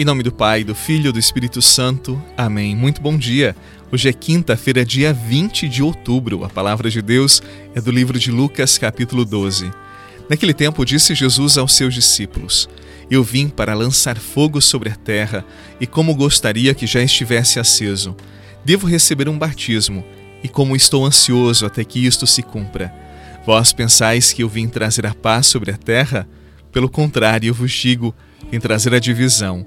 Em nome do Pai, do Filho e do Espírito Santo. Amém. Muito bom dia. Hoje é quinta-feira, dia 20 de outubro. A palavra de Deus é do livro de Lucas, capítulo 12. Naquele tempo, disse Jesus aos seus discípulos: Eu vim para lançar fogo sobre a terra, e como gostaria que já estivesse aceso. Devo receber um batismo, e como estou ansioso até que isto se cumpra. Vós pensais que eu vim trazer a paz sobre a terra? Pelo contrário, eu vos digo, vim trazer a divisão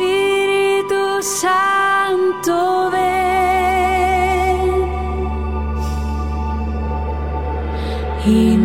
Espíritu Santo, ven. Inúndame,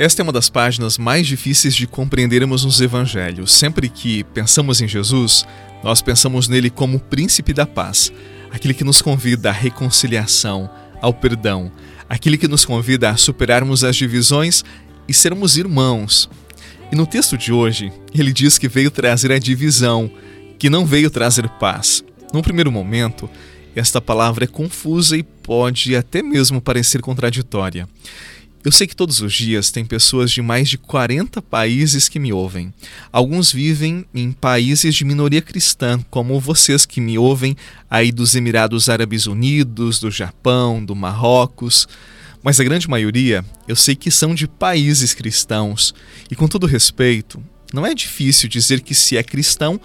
Esta é uma das páginas mais difíceis de compreendermos nos evangelhos. Sempre que pensamos em Jesus, nós pensamos nele como o príncipe da paz, aquele que nos convida à reconciliação, ao perdão, aquele que nos convida a superarmos as divisões e sermos irmãos. E no texto de hoje, ele diz que veio trazer a divisão, que não veio trazer paz. Num primeiro momento, esta palavra é confusa e pode até mesmo parecer contraditória. Eu sei que todos os dias tem pessoas de mais de 40 países que me ouvem. Alguns vivem em países de minoria cristã, como vocês que me ouvem aí dos Emirados Árabes Unidos, do Japão, do Marrocos. Mas a grande maioria eu sei que são de países cristãos. E com todo respeito, não é difícil dizer que se é cristão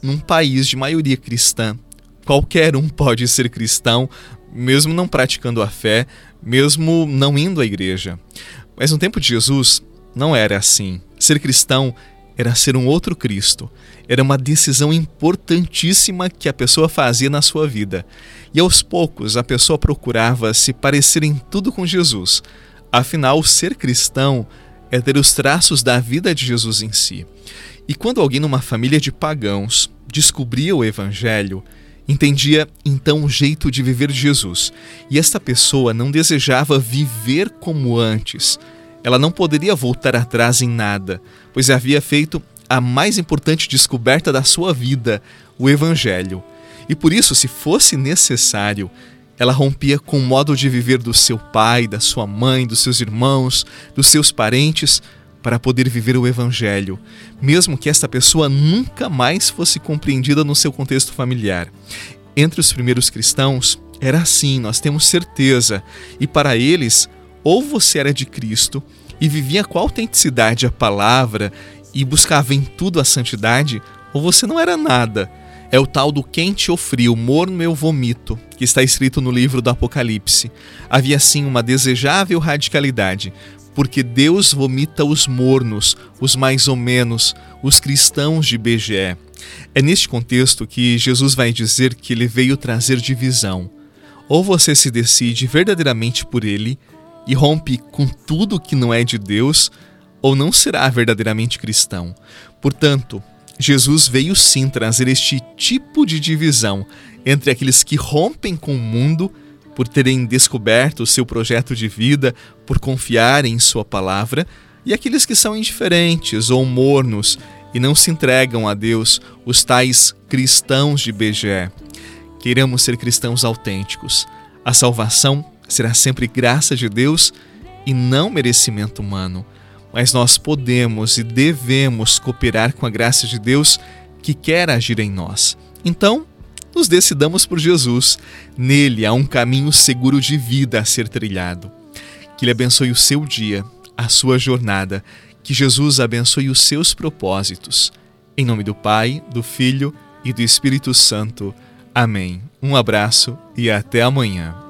num país de maioria cristã. Qualquer um pode ser cristão, mesmo não praticando a fé, mesmo não indo à igreja. Mas no tempo de Jesus não era assim. Ser cristão era ser um outro Cristo. Era uma decisão importantíssima que a pessoa fazia na sua vida. E aos poucos a pessoa procurava se parecer em tudo com Jesus. Afinal, ser cristão é ter os traços da vida de Jesus em si. E quando alguém numa família de pagãos descobria o evangelho, entendia então o jeito de viver de Jesus. E esta pessoa não desejava viver como antes. Ela não poderia voltar atrás em nada, pois havia feito a mais importante descoberta da sua vida, o Evangelho. E por isso, se fosse necessário, ela rompia com o modo de viver do seu pai, da sua mãe, dos seus irmãos, dos seus parentes, para poder viver o Evangelho, mesmo que esta pessoa nunca mais fosse compreendida no seu contexto familiar. Entre os primeiros cristãos, era assim, nós temos certeza, e para eles, ou você era de Cristo e vivia com autenticidade a palavra e buscava em tudo a santidade, ou você não era nada. É o tal do quente ou frio, morno eu vomito, que está escrito no livro do Apocalipse. Havia sim uma desejável radicalidade, porque Deus vomita os mornos, os mais ou menos, os cristãos de BGE. É neste contexto que Jesus vai dizer que ele veio trazer divisão. Ou você se decide verdadeiramente por ele e rompe com tudo que não é de Deus, ou não será verdadeiramente cristão. Portanto, Jesus veio sim trazer este tipo de divisão entre aqueles que rompem com o mundo por terem descoberto o seu projeto de vida, por confiarem em Sua palavra, e aqueles que são indiferentes ou mornos e não se entregam a Deus os tais cristãos de BGE. Queremos ser cristãos autênticos. A salvação será sempre graça de Deus e não merecimento humano. Mas nós podemos e devemos cooperar com a graça de Deus que quer agir em nós. Então, nos decidamos por Jesus. Nele há um caminho seguro de vida a ser trilhado. Que Ele abençoe o seu dia, a sua jornada. Que Jesus abençoe os seus propósitos. Em nome do Pai, do Filho e do Espírito Santo. Amém. Um abraço e até amanhã.